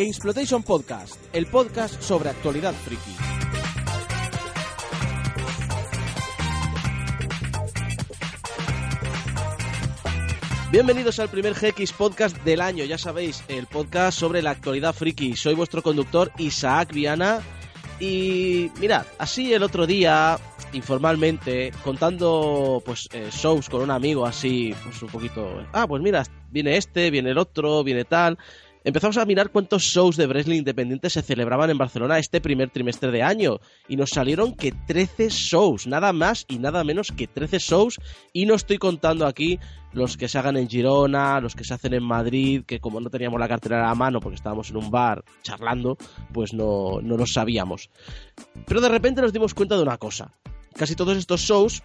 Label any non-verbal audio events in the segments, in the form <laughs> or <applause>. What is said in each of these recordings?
Gamesplotation Podcast, el podcast sobre actualidad friki. Bienvenidos al primer GX Podcast del año, ya sabéis, el podcast sobre la actualidad friki. Soy vuestro conductor Isaac Viana y mirad, así el otro día, informalmente, contando pues eh, shows con un amigo así, pues un poquito, ah, pues mira, viene este, viene el otro, viene tal empezamos a mirar cuántos shows de wrestling independiente se celebraban en Barcelona este primer trimestre de año y nos salieron que 13 shows, nada más y nada menos que 13 shows y no estoy contando aquí los que se hagan en Girona, los que se hacen en Madrid, que como no teníamos la cartera a mano porque estábamos en un bar charlando, pues no, no los sabíamos. Pero de repente nos dimos cuenta de una cosa. Casi todos estos shows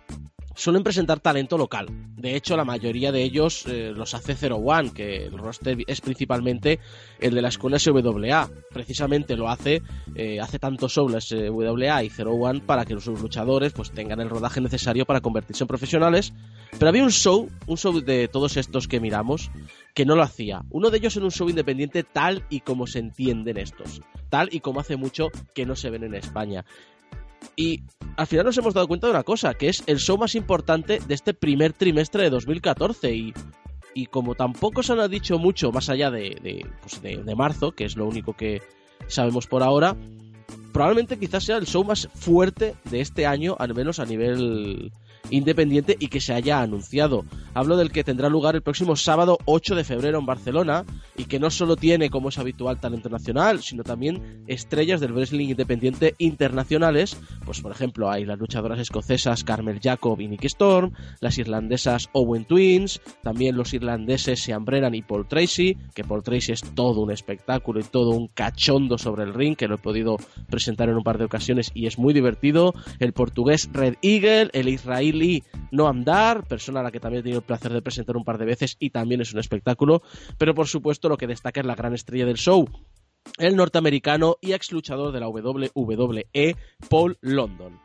suelen presentar talento local. De hecho, la mayoría de ellos eh, los hace Zero One, que el roster es principalmente el de la escuela SWA. Precisamente lo hace, eh, hace tanto solo SWA y Zero One para que sus luchadores pues tengan el rodaje necesario para convertirse en profesionales. Pero había un show, un show de todos estos que miramos, que no lo hacía. Uno de ellos en un show independiente tal y como se entienden estos. Tal y como hace mucho que no se ven en España. Y al final nos hemos dado cuenta de una cosa, que es el show más importante de este primer trimestre de 2014. Y, y como tampoco se nos ha dicho mucho más allá de, pues de, de marzo, que es lo único que sabemos por ahora, probablemente quizás sea el show más fuerte de este año, al menos a nivel independiente y que se haya anunciado. Hablo del que tendrá lugar el próximo sábado 8 de febrero en Barcelona y que no solo tiene, como es habitual, talento nacional, sino también estrellas del wrestling independiente internacionales. Pues, por ejemplo, hay las luchadoras escocesas Carmel Jacob y Nicky Storm, las irlandesas Owen Twins, también los irlandeses Sean Brennan y Paul Tracy, que Paul Tracy es todo un espectáculo y todo un cachondo sobre el ring, que lo he podido presentar en un par de ocasiones y es muy divertido. El portugués Red Eagle, el israelí no Andar, persona a la que también he tenido el placer de presentar un par de veces y también es un espectáculo, pero por supuesto lo que destaca es la gran estrella del show, el norteamericano y ex luchador de la WWE, Paul London.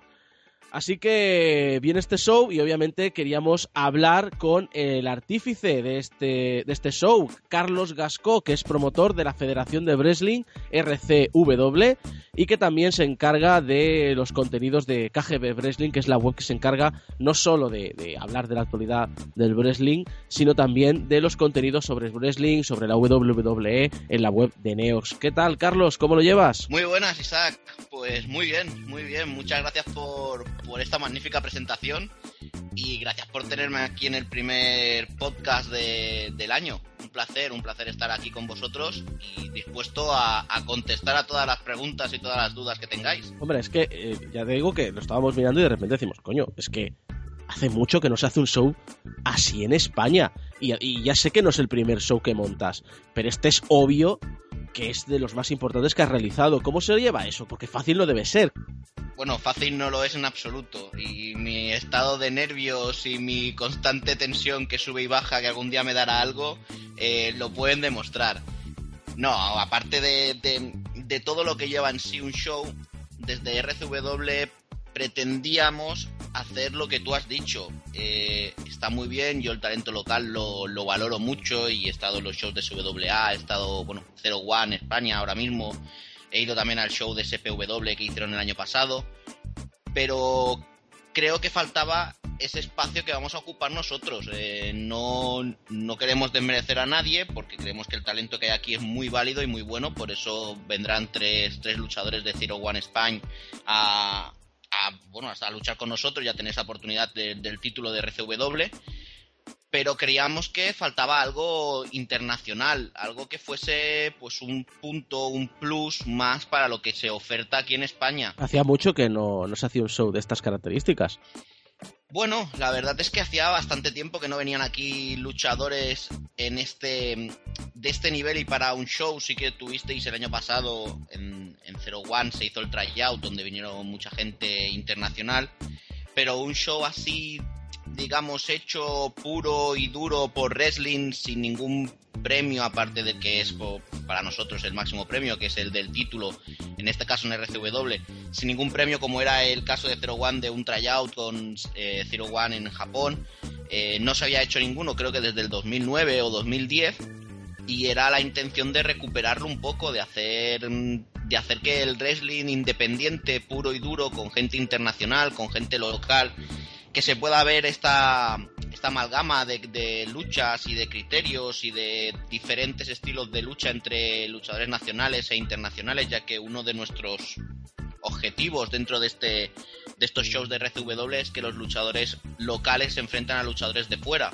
Así que viene este show y obviamente queríamos hablar con el artífice de este, de este show, Carlos Gasco, que es promotor de la Federación de Wrestling RCW y que también se encarga de los contenidos de KGB Wrestling, que es la web que se encarga no solo de, hablar de la actualidad del wrestling, sino también de los contenidos sobre wrestling, sobre la WWE en la web de Neox. ¿Qué tal, Carlos? ¿Cómo lo llevas? Muy buenas, Isaac. Pues muy bien, muy bien. Muchas gracias por, por esta magnífica presentación y gracias por tenerme aquí en el primer podcast del año. Un placer, un placer estar aquí con vosotros y dispuesto a, contestar a todas las preguntas y todas las dudas que tengáis. Hombre, es que eh, ya te digo que lo estábamos mirando y de repente decimos, coño, es que hace mucho que no se hace un show así en España. Y, y ya sé que no es el primer show que montas, pero este es obvio que es de los más importantes que has realizado. ¿Cómo se lleva eso? Porque fácil no debe ser. Bueno, fácil no lo es en absoluto. Y mi estado de nervios y mi constante tensión que sube y baja, que algún día me dará algo, eh, lo pueden demostrar. No, aparte de, de todo lo que lleva en sí un show, desde RCW pretendíamos hacer lo que tú has dicho. Eh, está muy bien, yo el talento local lo, lo, valoro mucho y he estado en los shows de SWA, he estado, bueno, Zero One España ahora mismo, he ido también al show de SPW que hicieron el año pasado, pero creo que faltaba ese espacio que vamos a ocupar nosotros. Eh, no, no queremos desmerecer a nadie porque creemos que el talento que hay aquí es muy válido y muy bueno, por eso vendrán tres, tres luchadores de Zero One Spain a, a, bueno, hasta luchar con nosotros, ya tenéis la oportunidad del título de RCW, pero creíamos que faltaba algo internacional, algo que fuese pues un punto, un plus más para lo que se oferta aquí en España. Hacía mucho que no, no se hacía un show de estas características. Bueno, la verdad es que hacía bastante tiempo que no venían aquí luchadores en este de este nivel y para un show sí que tuvisteis el año pasado en, en Zero One se hizo el tryout donde vinieron mucha gente internacional, pero un show así digamos, hecho puro y duro por wrestling sin ningún premio, aparte del que es para nosotros el máximo premio, que es el del título, en este caso en RCW, sin ningún premio como era el caso de Zero One de un tryout con eh, Zero One en Japón. Eh, no se había hecho ninguno, creo que desde el 2009 o 2010 y era la intención de recuperarlo un poco, de hacer de hacer que el wrestling independiente, puro y duro, con gente internacional, con gente local, que se pueda ver esta, esta amalgama de, luchas y de criterios y de diferentes estilos de lucha entre luchadores nacionales e internacionales, ya que uno de nuestros objetivos dentro de este de estos shows de RCW es que los luchadores locales se enfrentan a luchadores de fuera.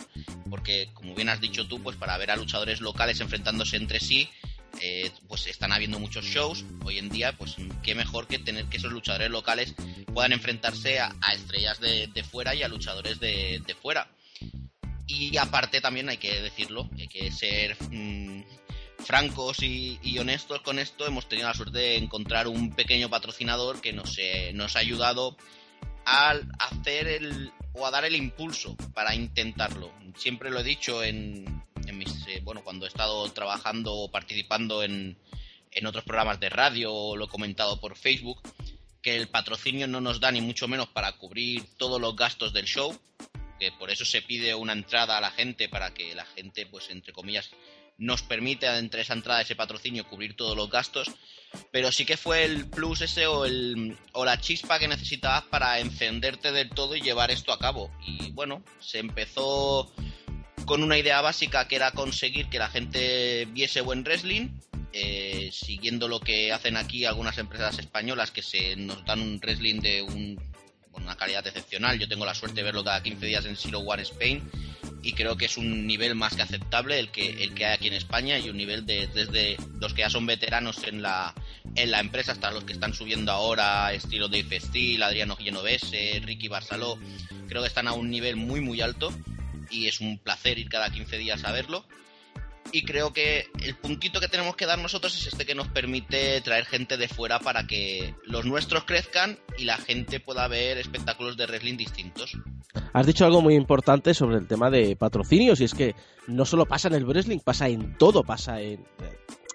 Porque como bien has dicho tú pues para ver a luchadores locales enfrentándose entre sí eh, pues están habiendo muchos shows hoy en día pues qué mejor que tener que esos luchadores locales puedan enfrentarse a, estrellas de, fuera y a luchadores de, fuera y aparte también hay que decirlo hay que ser mm, francos y, honestos con esto, hemos tenido la suerte de encontrar un pequeño patrocinador que nos, eh, nos ha ayudado a hacer el o a dar el impulso para intentarlo. Siempre lo he dicho en, en mis eh, bueno cuando he estado trabajando o participando en, en otros programas de radio o lo he comentado por Facebook que el patrocinio no nos da ni mucho menos para cubrir todos los gastos del show que por eso se pide una entrada a la gente para que la gente pues entre comillas nos permite entre esa entrada, ese patrocinio, cubrir todos los gastos, pero sí que fue el plus ese o, el, o la chispa que necesitabas para encenderte del todo y llevar esto a cabo. Y bueno, se empezó con una idea básica que era conseguir que la gente viese buen wrestling, eh, siguiendo lo que hacen aquí algunas empresas españolas que se nos dan un wrestling de un, una calidad excepcional. Yo tengo la suerte de verlo cada 15 días en Zero One Spain y creo que es un nivel más que aceptable el que, el que hay aquí en España y un nivel de, desde los que ya son veteranos en la, en la empresa hasta los que están subiendo ahora, estilo Dave Steel, Adriano Genovese, Ricky Barceló, creo que están a un nivel muy muy alto y es un placer ir cada 15 días a verlo y creo que el puntito que tenemos que dar nosotros es este que nos permite traer gente de fuera para que los nuestros crezcan y la gente pueda ver espectáculos de wrestling distintos. Has dicho algo muy importante sobre el tema de patrocinios y es que no solo pasa en el wrestling, pasa en todo, pasa en,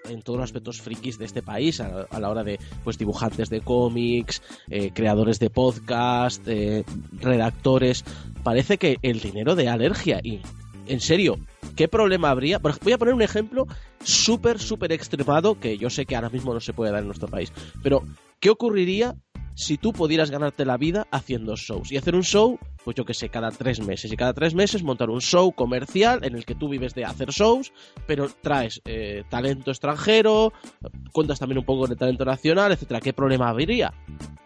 en todos los aspectos frikis de este país a, la hora de pues dibujantes de cómics, eh, creadores de podcast, eh, redactores. Parece que el dinero de alergia y en serio, ¿qué problema habría? Voy a poner un ejemplo súper, súper extremado que yo sé que ahora mismo no se puede dar en nuestro país. Pero, ¿qué ocurriría si tú pudieras ganarte la vida haciendo shows? Y hacer un show, pues yo que sé, cada tres meses. Y cada tres meses montar un show comercial en el que tú vives de hacer shows, pero traes eh, talento extranjero, cuentas también un poco de talento nacional, etcétera. ¿Qué problema habría?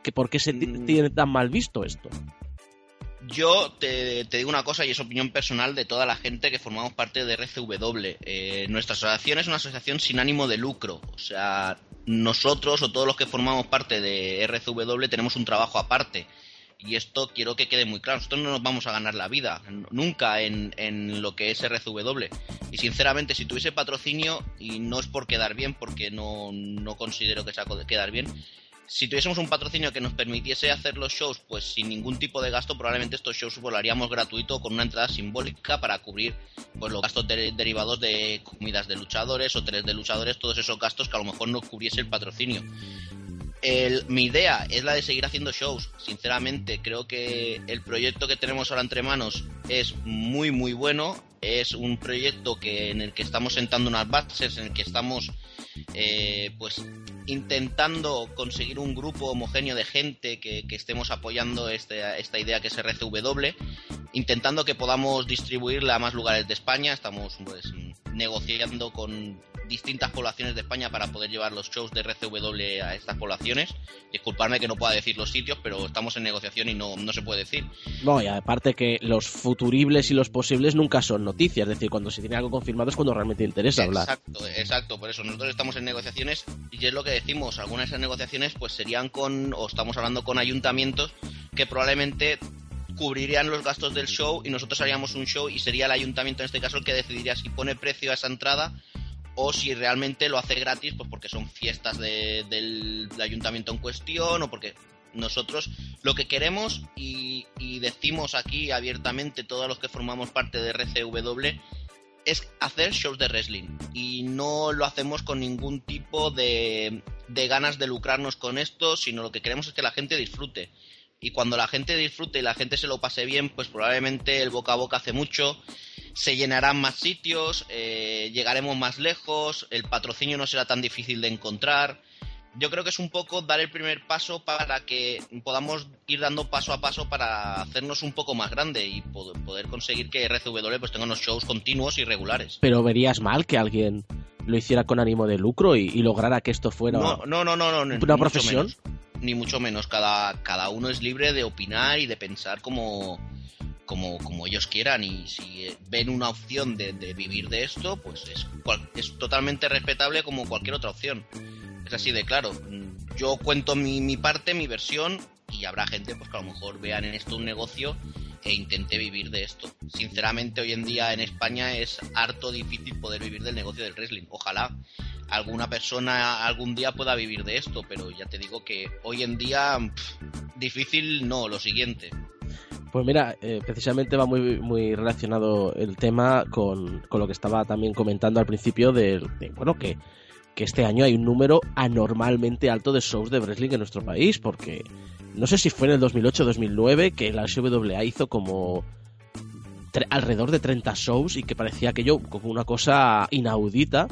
¿Que ¿Por qué se mm. tiene tan mal visto esto? Yo te, digo una cosa y es opinión personal de toda la gente que formamos parte de RCW. Eh, nuestra asociación es una asociación sin ánimo de lucro. O sea, nosotros o todos los que formamos parte de RCW tenemos un trabajo aparte. Y esto quiero que quede muy claro. Nosotros no nos vamos a ganar la vida nunca en, en lo que es RCW. Y sinceramente, si tuviese patrocinio, y no es por quedar bien, porque no, no considero que sea quedar bien, si tuviésemos un patrocinio que nos permitiese hacer los shows pues sin ningún tipo de gasto, probablemente estos shows los haríamos gratuito con una entrada simbólica para cubrir pues los gastos derivados de comidas de luchadores, hoteles de luchadores, todos esos gastos que a lo mejor no cubriese el patrocinio. mi idea es la de seguir haciendo shows. Sinceramente, creo que el proyecto que tenemos ahora entre manos es muy muy bueno. Es un proyecto que en el que estamos sentando unas bases, en el que estamos eh, pues intentando conseguir un grupo homogéneo de gente que, estemos apoyando este, esta idea que es RCW, intentando que podamos distribuirla a más lugares de España. Estamos pues, negociando con distintas poblaciones de España para poder llevar los shows de RCW a estas poblaciones. Disculparme que no pueda decir los sitios, pero estamos en negociación y no, no se puede decir. No, y aparte que los futuribles y los posibles nunca son noticias, es decir, cuando se tiene algo confirmado es cuando realmente interesa hablar. Exacto, exacto, por eso nosotros estamos en negociaciones y es lo que decimos, algunas de esas negociaciones pues serían con, o estamos hablando con ayuntamientos que probablemente cubrirían los gastos del show y nosotros haríamos un show y sería el ayuntamiento en este caso el que decidiría si pone precio a esa entrada o si realmente lo hace gratis, pues porque son fiestas del, ayuntamiento en cuestión o porque nosotros lo que queremos y, decimos aquí abiertamente todos los que formamos parte de RCW es hacer shows de wrestling y no lo hacemos con ningún tipo de, de ganas de lucrarnos con esto, sino lo que queremos es que la gente disfrute. Y cuando la gente disfrute y la gente se lo pase bien, pues probablemente el boca a boca hace mucho se llenarán más sitios, eh, llegaremos más lejos, el patrocinio no será tan difícil de encontrar. Yo creo que es un poco dar el primer paso para que podamos ir dando paso a paso para hacernos un poco más grande y poder conseguir que RCW pues tenga unos shows continuos y regulares. Pero verías mal que alguien lo hiciera con ánimo de lucro y, lograra que esto fuera no, no, no, no, no una profesión. Ni mucho menos. Cada, cada uno es libre de opinar y de pensar como, como, como ellos quieran y si ven una opción de, vivir de esto, pues es, es totalmente respetable como cualquier otra opción. Es así de claro. Yo cuento mi, mi parte, mi versión y habrá gente pues que a lo mejor vean en esto un negocio e intente vivir de esto. Sinceramente, hoy en día en España es harto difícil poder vivir del negocio del wrestling. Ojalá alguna persona algún día pueda vivir de esto, pero ya te digo que hoy en día difícil no, lo siguiente. Pues mira, eh, precisamente va muy, muy relacionado el tema con, lo que estaba también comentando al principio de, bueno, que, que este año hay un número anormalmente alto de shows de wrestling en nuestro país, porque no sé si fue en el 2008 o 2009 que la SWA hizo como alrededor de 30 shows y que parecía aquello como una cosa inaudita.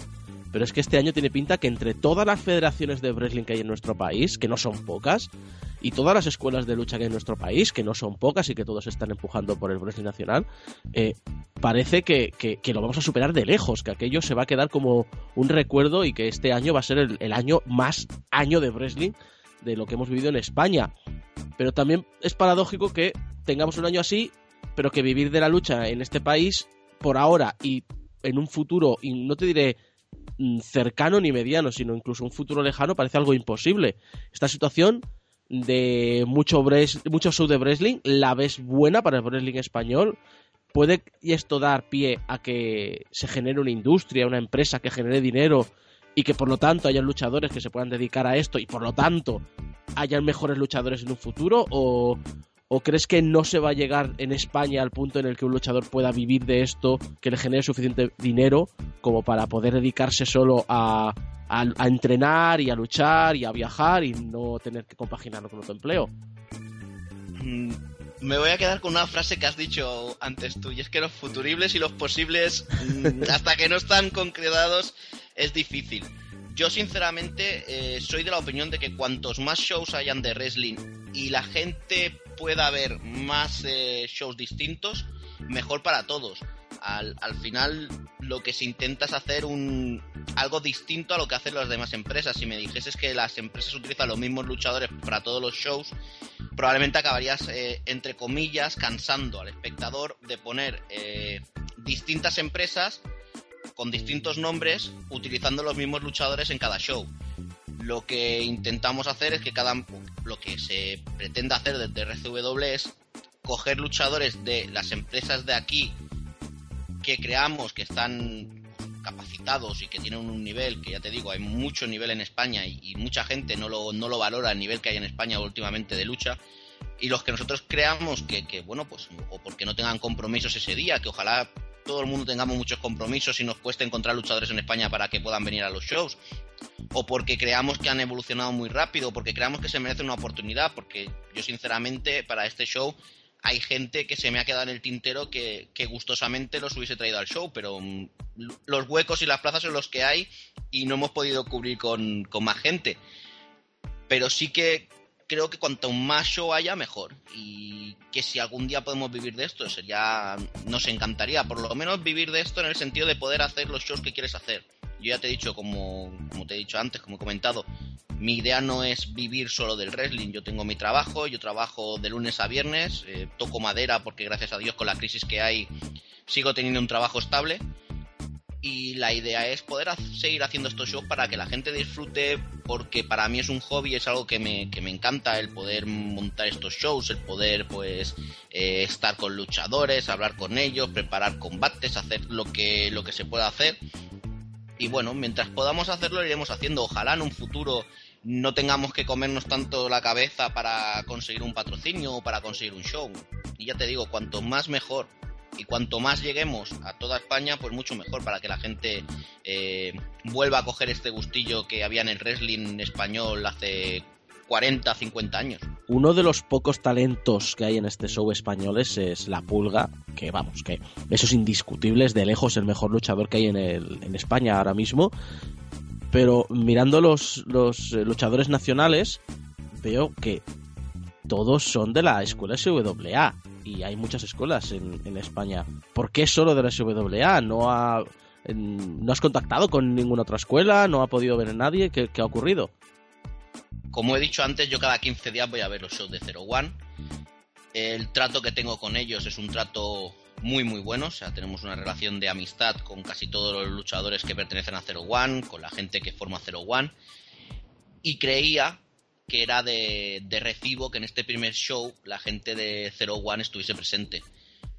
Pero es que este año tiene pinta que entre todas las federaciones de wrestling que hay en nuestro país, que no son pocas, y todas las escuelas de lucha que hay en nuestro país, que no son pocas y que todos están empujando por el wrestling nacional, eh, parece que, lo vamos a superar de lejos, que aquello se va a quedar como un recuerdo y que este año va a ser el, el año más año de wrestling de lo que hemos vivido en España. Pero también es paradójico que tengamos un año así, pero que vivir de la lucha en este país, por ahora y en un futuro, y no te diré cercano ni mediano, sino incluso un futuro lejano, parece algo imposible. Esta situación de mucho, mucho show de wrestling la ves buena para el wrestling español. Puede esto dar pie a que se genere una industria, una empresa que genere dinero y que por lo tanto haya luchadores que se puedan dedicar a esto y por lo tanto hayan mejores luchadores en un futuro o, crees que no se va a llegar en España al punto en el que un luchador pueda vivir de esto, que le genere suficiente dinero como para poder dedicarse solo a, a, entrenar y a luchar y a viajar y no tener que compaginarlo con otro empleo? Mm, me voy a quedar con una frase que has dicho antes tú, y es que los futuribles y los posibles, mm, hasta que no están concretados, es difícil. Yo sinceramente eh, soy de la opinión de que cuantos más shows hayan de wrestling y la gente pueda ver más eh, shows distintos, mejor para todos. Al, al, final lo que se intenta es hacer un algo distinto a lo que hacen las demás empresas. Si me dijeses que las empresas utilizan los mismos luchadores para todos los shows, probablemente acabarías, eh, entre comillas, cansando al espectador de poner distintas empresas con distintos nombres utilizando los mismos luchadores en cada show. Lo que intentamos hacer es que cada lo que se pretende hacer desde RCW es coger luchadores de las empresas de aquí que creamos que están capacitados y que tienen un nivel que ya te digo hay mucho nivel en España y, mucha gente no lo, no lo valora el nivel que hay en España últimamente de lucha. Y los que nosotros creamos que, que bueno pues o porque no tengan compromisos ese día que ojalá todo el mundo tengamos muchos compromisos y nos cuesta encontrar luchadores en España para que puedan venir a los shows, o porque creamos que han evolucionado muy rápido, o porque creamos que se merece una oportunidad, porque yo sinceramente para este show hay gente que se me ha quedado en el tintero que, gustosamente los hubiese traído al show, pero mm, los huecos y las plazas son los que hay y no hemos podido cubrir con, con más gente. Pero sí que creo que cuanto más show haya, mejor. Y que si algún día podemos vivir de esto, sería. Nos encantaría, por lo menos vivir de esto en el sentido de poder hacer los shows que quieres hacer. Yo ya te he dicho, como, como te he dicho antes, como he comentado, mi idea no es vivir solo del wrestling. Yo tengo mi trabajo, yo trabajo de lunes a viernes, eh, toco madera porque gracias a Dios con la crisis que hay sigo teniendo un trabajo estable y la idea es poder seguir haciendo estos shows para que la gente disfrute porque para mí es un hobby, es algo que me, que me encanta el poder montar estos shows, el poder pues eh, estar con luchadores, hablar con ellos, preparar combates, hacer lo que, lo que se pueda hacer. Y bueno, mientras podamos hacerlo lo iremos haciendo, ojalá en un futuro no tengamos que comernos tanto la cabeza para conseguir un patrocinio o para conseguir un show. Y ya te digo, cuanto más mejor y cuanto más lleguemos a toda España, pues mucho mejor para que la gente eh, vuelva a coger este gustillo que había en el wrestling español hace 40, 50 años. uno de los pocos talentos que hay en este show españoles es La Pulga, que vamos, que eso es indiscutible, es de lejos el mejor luchador que hay en, España ahora mismo. Pero mirando los, los eh, luchadores nacionales, veo que todos son de la escuela SWA. Y hay muchas escuelas en, España. ¿Por qué solo de la SWA? ¿No, ha, ¿No has contactado con ninguna otra escuela? ¿No ha podido ver a nadie? ¿Qué, qué ha ocurrido? Como he dicho antes, yo cada 15 días voy a ver los shows de Zero One. El trato que tengo con ellos es un trato muy muy bueno, o sea, tenemos una relación de amistad con casi todos los luchadores que pertenecen a Zero One, con la gente que forma Zero One, y creía que era de, de recibo que en este primer show la gente de Zero One estuviese presente.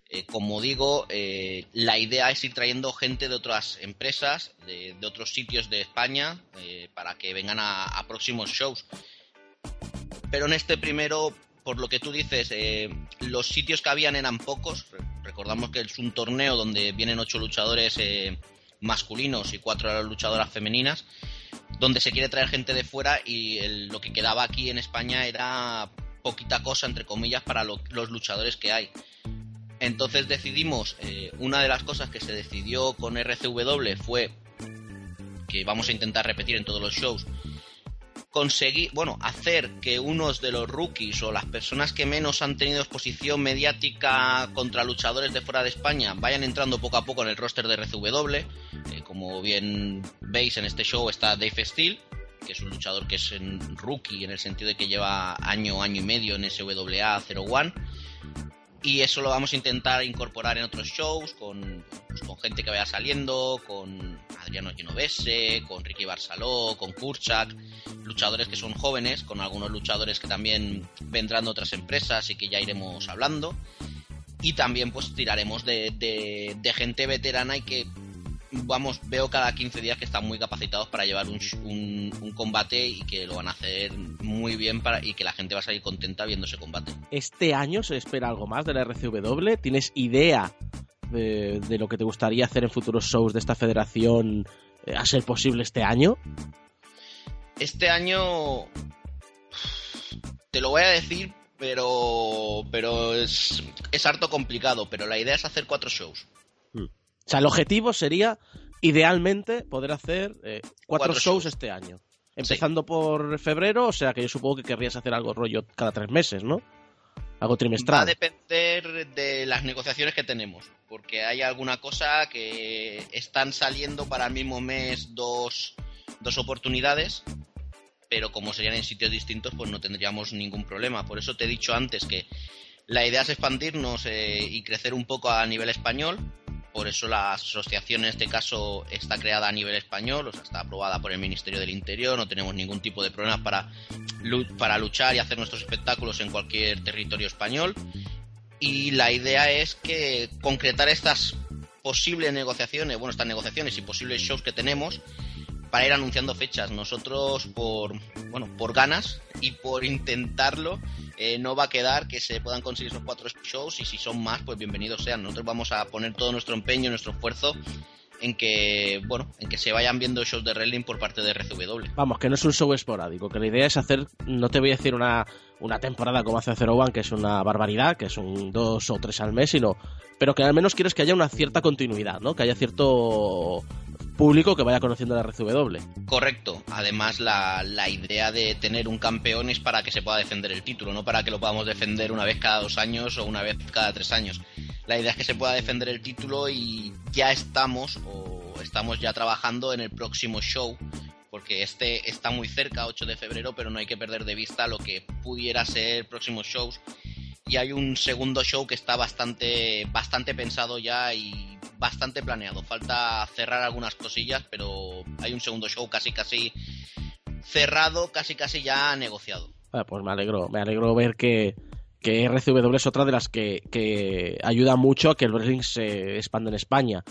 Eh, como digo, eh, la idea es ir trayendo gente de otras empresas, de, de otros sitios de España, eh, para que vengan a, a, próximos shows. Pero en este primero, por lo que tú dices, los sitios que habían eran pocos. Recordamos que es un torneo donde vienen ocho luchadores masculinos y cuatro luchadoras femeninas, donde se quiere traer gente de fuera y lo que quedaba aquí en España era poquita cosa, entre comillas, para lo, los luchadores que hay. Entonces decidimos, eh, una de las cosas que se decidió con RCW fue que vamos a intentar repetir en todos los shows, conseguir, bueno, hacer que unos de los rookies o las personas que menos han tenido exposición mediática contra luchadores de fuera de España vayan entrando poco a poco en el roster de RCW. Eh, como bien veis en este show está Dave Steele, que es un luchador que es rookie en el sentido de que lleva año, año y medio en SWA 01 y eso lo vamos a intentar incorporar en otros shows con, pues, con gente que vaya saliendo, con Adriano Genovese, con Ricky Barsaló, con Kurchak, luchadores que son jóvenes, con algunos luchadores que también vendrán de otras empresas y que ya iremos hablando. Y también pues tiraremos de, de, de gente veterana y que vamos, veo cada 15 días que están muy capacitados para llevar un, un, un, combate y que lo van a hacer muy bien para, y que la gente va a salir contenta viendo ese combate. ¿Este año se espera algo más de la RCW? ¿Tienes idea de, de lo que te gustaría hacer en futuros shows de esta federación eh, a ser posible este año? Este año te lo voy a decir, pero pero es, es harto complicado, pero la idea es hacer cuatro shows. O sea, el objetivo sería, idealmente, poder hacer eh, cuatro, cuatro shows, shows, este año. Empezando sí. por febrero, o sea que yo supongo que querrías hacer algo rollo cada tres meses, ¿no? Algo trimestral. Va a depender de las negociaciones que tenemos, porque hay alguna cosa que están saliendo para el mismo mes dos, dos oportunidades, pero como serían en sitios distintos, pues no tendríamos ningún problema. Por eso te he dicho antes que la idea es expandirnos eh, y crecer un poco a nivel español, por eso la asociación en este caso está creada a nivel español, o sea, está aprobada por el Ministerio del Interior, no tenemos ningún tipo de problemas para, para luchar y hacer nuestros espectáculos en cualquier territorio español. Y la idea es que concretar estas posibles negociaciones, bueno, estas negociaciones y posibles shows que tenemos para ir anunciando fechas. Nosotros por bueno, por ganas y por intentarlo eh, no va a quedar que se puedan conseguir esos cuatro shows y si son más, pues bienvenidos sean. Nosotros vamos a poner todo nuestro empeño, nuestro esfuerzo en que, bueno, en que se vayan viendo shows de wrestling por parte de RCW. Vamos, que no es un show esporádico, que la idea es hacer, no te voy a decir una, una temporada como hace Zero One, que es una barbaridad, que son dos o tres al mes, sino, pero que al menos quieres que haya una cierta continuidad, ¿no? Que haya cierto público que vaya conociendo la RCW. Correcto. Además, la, la, idea de tener un campeón es para que se pueda defender el título, no para que lo podamos defender una vez cada dos años o una vez cada tres años. La idea es que se pueda defender el título y ya estamos o estamos ya trabajando en el próximo show porque este está muy cerca, 8 de febrero, pero no hay que perder de vista lo que pudiera ser próximos shows. Y hay un segundo show que está bastante, bastante pensado ya y bastante planeado. Falta cerrar algunas cosillas, pero hay un segundo show casi casi cerrado, casi casi ya negociado. Ah, pues me alegro, me alegro ver que, que RCW es otra de las que, que ayuda mucho a que el wrestling se expanda en España.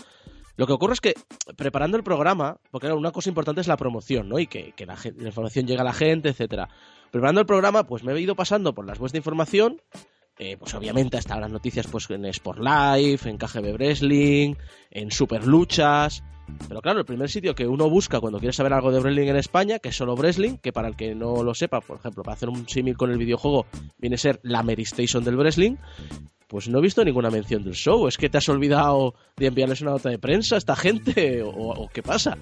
Lo que ocurre es que preparando el programa, porque una cosa importante es la promoción, ¿no? Y que, que la, información llegue a la gente, etcétera. Preparando el programa, pues me he ido pasando por las webs de información eh, pues obviamente están las noticias pues en Sport Life, en KGB Wrestling, en Super Luchas. Pero claro, el primer sitio que uno busca cuando quiere saber algo de wrestling en España, que es solo wrestling, que para el que no lo sepa, por ejemplo, para hacer un símil con el videojuego, viene a ser la Station del wrestling, pues no he visto ninguna mención del show. ¿Es que te has olvidado de enviarles una nota de prensa a esta gente? ¿O, qué pasa?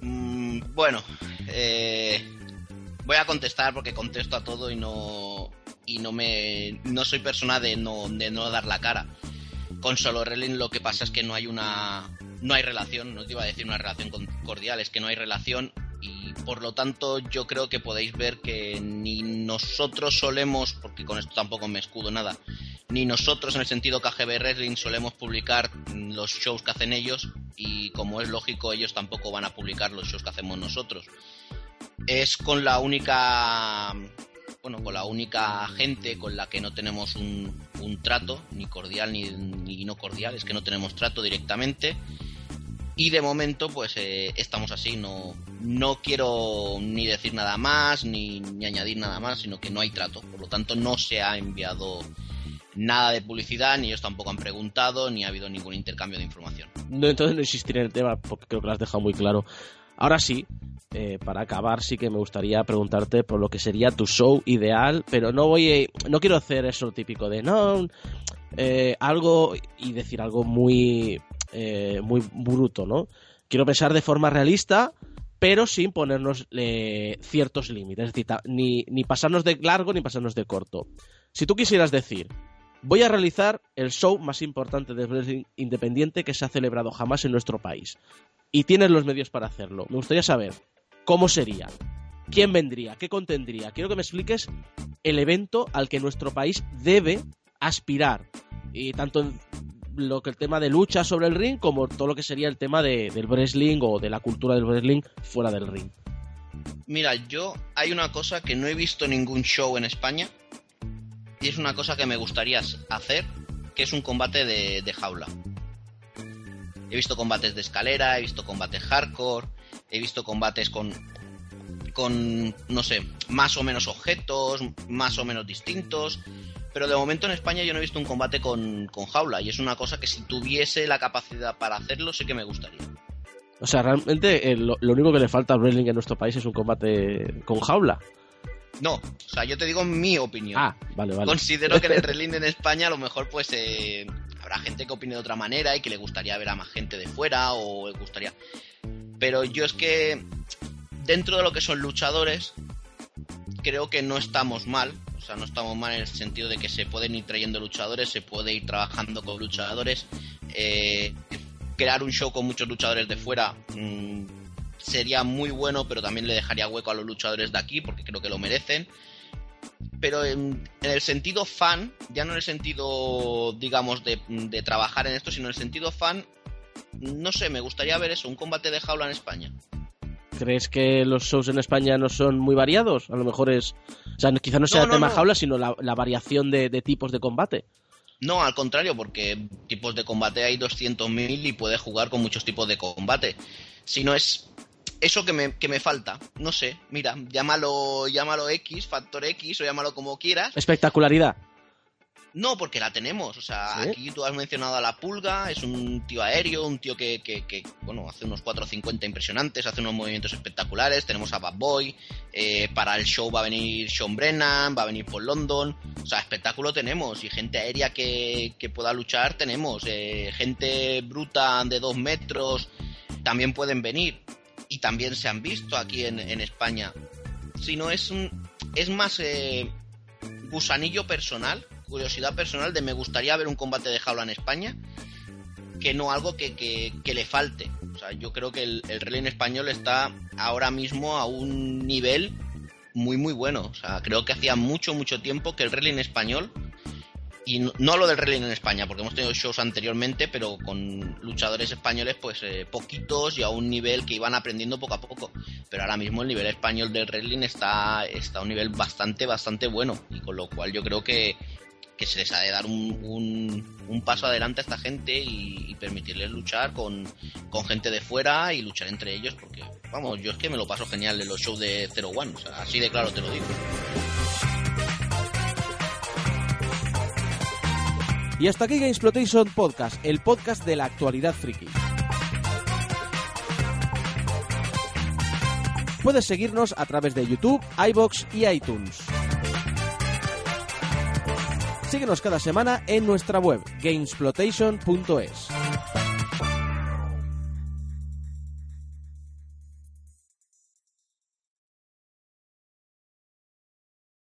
Mm, bueno, eh, voy a contestar porque contesto a todo y no y no me no soy persona de no de no dar la cara. Con solo wrestling lo que pasa es que no hay una no hay relación, no te iba a decir una relación cordial, es que no hay relación y por lo tanto yo creo que podéis ver que ni nosotros solemos, porque con esto tampoco me escudo nada, ni nosotros en el sentido KGB Wrestling solemos publicar los shows que hacen ellos y como es lógico ellos tampoco van a publicar los shows que hacemos nosotros. Es con la única bueno, con la única gente con la que no tenemos un, trato, ni cordial ni, ni, no cordial, es que no tenemos trato directamente. Y de momento, pues eh, estamos así, no, no quiero ni decir nada más, ni, añadir nada más, sino que no hay trato. Por lo tanto, no se ha enviado nada de publicidad, ni ellos tampoco han preguntado, ni ha habido ningún intercambio de información. Entonces no existirá el tema, porque creo que lo has dejado muy claro. Ahora sí, eh, para acabar sí que me gustaría preguntarte por lo que sería tu show ideal, pero no voy a, no quiero hacer eso típico de no eh, algo y decir algo muy eh, muy bruto, ¿no? Quiero pensar de forma realista, pero sin ponernos ciertos límites, es decir, ni, ni pasarnos de largo ni pasarnos de corto. Si tú quisieras decir, voy a realizar el show más importante de wrestling independiente que se ha celebrado jamás en nuestro país, y tienes los medios para hacerlo, me gustaría saber ¿cómo sería? ¿Quién vendría? ¿Qué contendría? Quiero que me expliques el evento al que nuestro país debe aspirar. Y tanto en lo que el tema de lucha sobre el ring como todo lo que sería el tema del wrestling o de la cultura del wrestling fuera del ring. Mira, yo hay una cosa que no he visto ningún show en España y es una cosa que me gustaría hacer, que es un combate de, de jaula. He visto combates de escalera, he visto combates hardcore, he visto combates con, con, no sé, más o menos objetos, más o menos distintos. Pero de momento en España yo no he visto un combate con, jaula y es una cosa que si tuviese la capacidad para hacerlo sí que me gustaría. O sea, realmente eh, lo, único que le falta al wrestling en nuestro país es un combate con jaula. No, o sea, yo te digo mi opinión. Ah, vale, vale. Considero que el <laughs> wrestling en España a lo mejor pues eh, habrá gente que opine de otra manera y que le gustaría ver a más gente de fuera o le gustaría... Pero yo es que dentro de lo que son luchadores, creo que no estamos mal. O sea, no estamos mal en el sentido de que se pueden ir trayendo luchadores, se puede ir trabajando con luchadores. Eh, crear un show con muchos luchadores de fuera mm, sería muy bueno, pero también le dejaría hueco a los luchadores de aquí porque creo que lo merecen. Pero en, el sentido fan, ya no en el sentido, digamos, de, de trabajar en esto, sino en el sentido fan, no sé, me gustaría ver eso, un combate de jaula en España. ¿Crees que los shows en España no son muy variados? A lo mejor es. O sea, quizá no sea el tema jaula, sino la, variación de, tipos de combate. No, al contrario, porque tipos de combate hay 200.000 y puedes jugar con muchos tipos de combate. Si no es eso que me, que me falta, no sé, mira, llámalo, llámalo X, factor X o llámalo como quieras. Espectacularidad. No, porque la tenemos. O sea, aquí tú has mencionado a la pulga, es un tío aéreo, un tío que, que, bueno, hace unos 4.50 impresionantes, hace unos movimientos espectaculares. Tenemos a Bad Boy, eh, para el show va a venir Sean Brennan, va a venir por London. O sea, espectáculo tenemos y gente aérea que, que pueda luchar tenemos. Eh, gente bruta de dos metros también pueden venir y también se han visto aquí en, en España. Si no es un, es más eh, gusanillo personal curiosidad personal de me gustaría ver un combate de jaula en España que no algo que, le falte. O sea, yo creo que el, el en español está ahora mismo a un nivel muy muy bueno. O sea, creo que hacía mucho mucho tiempo que el en español y no, lo del wrestling en España, porque hemos tenido shows anteriormente, pero con luchadores españoles, pues eh, poquitos y a un nivel que iban aprendiendo poco a poco. Pero ahora mismo el nivel español del wrestling está, está a un nivel bastante, bastante bueno. Y con lo cual yo creo que, que se les ha de dar un, un, paso adelante a esta gente y, permitirles luchar con, con, gente de fuera y luchar entre ellos, porque, vamos, yo es que me lo paso genial en los shows de Zero One, o sea, así de claro te lo digo. Y hasta aquí Gamesplotation Podcast, el podcast de la actualidad friki. Puedes seguirnos a través de YouTube, iBox y iTunes. Síguenos cada semana en nuestra web, gamesplotation.es.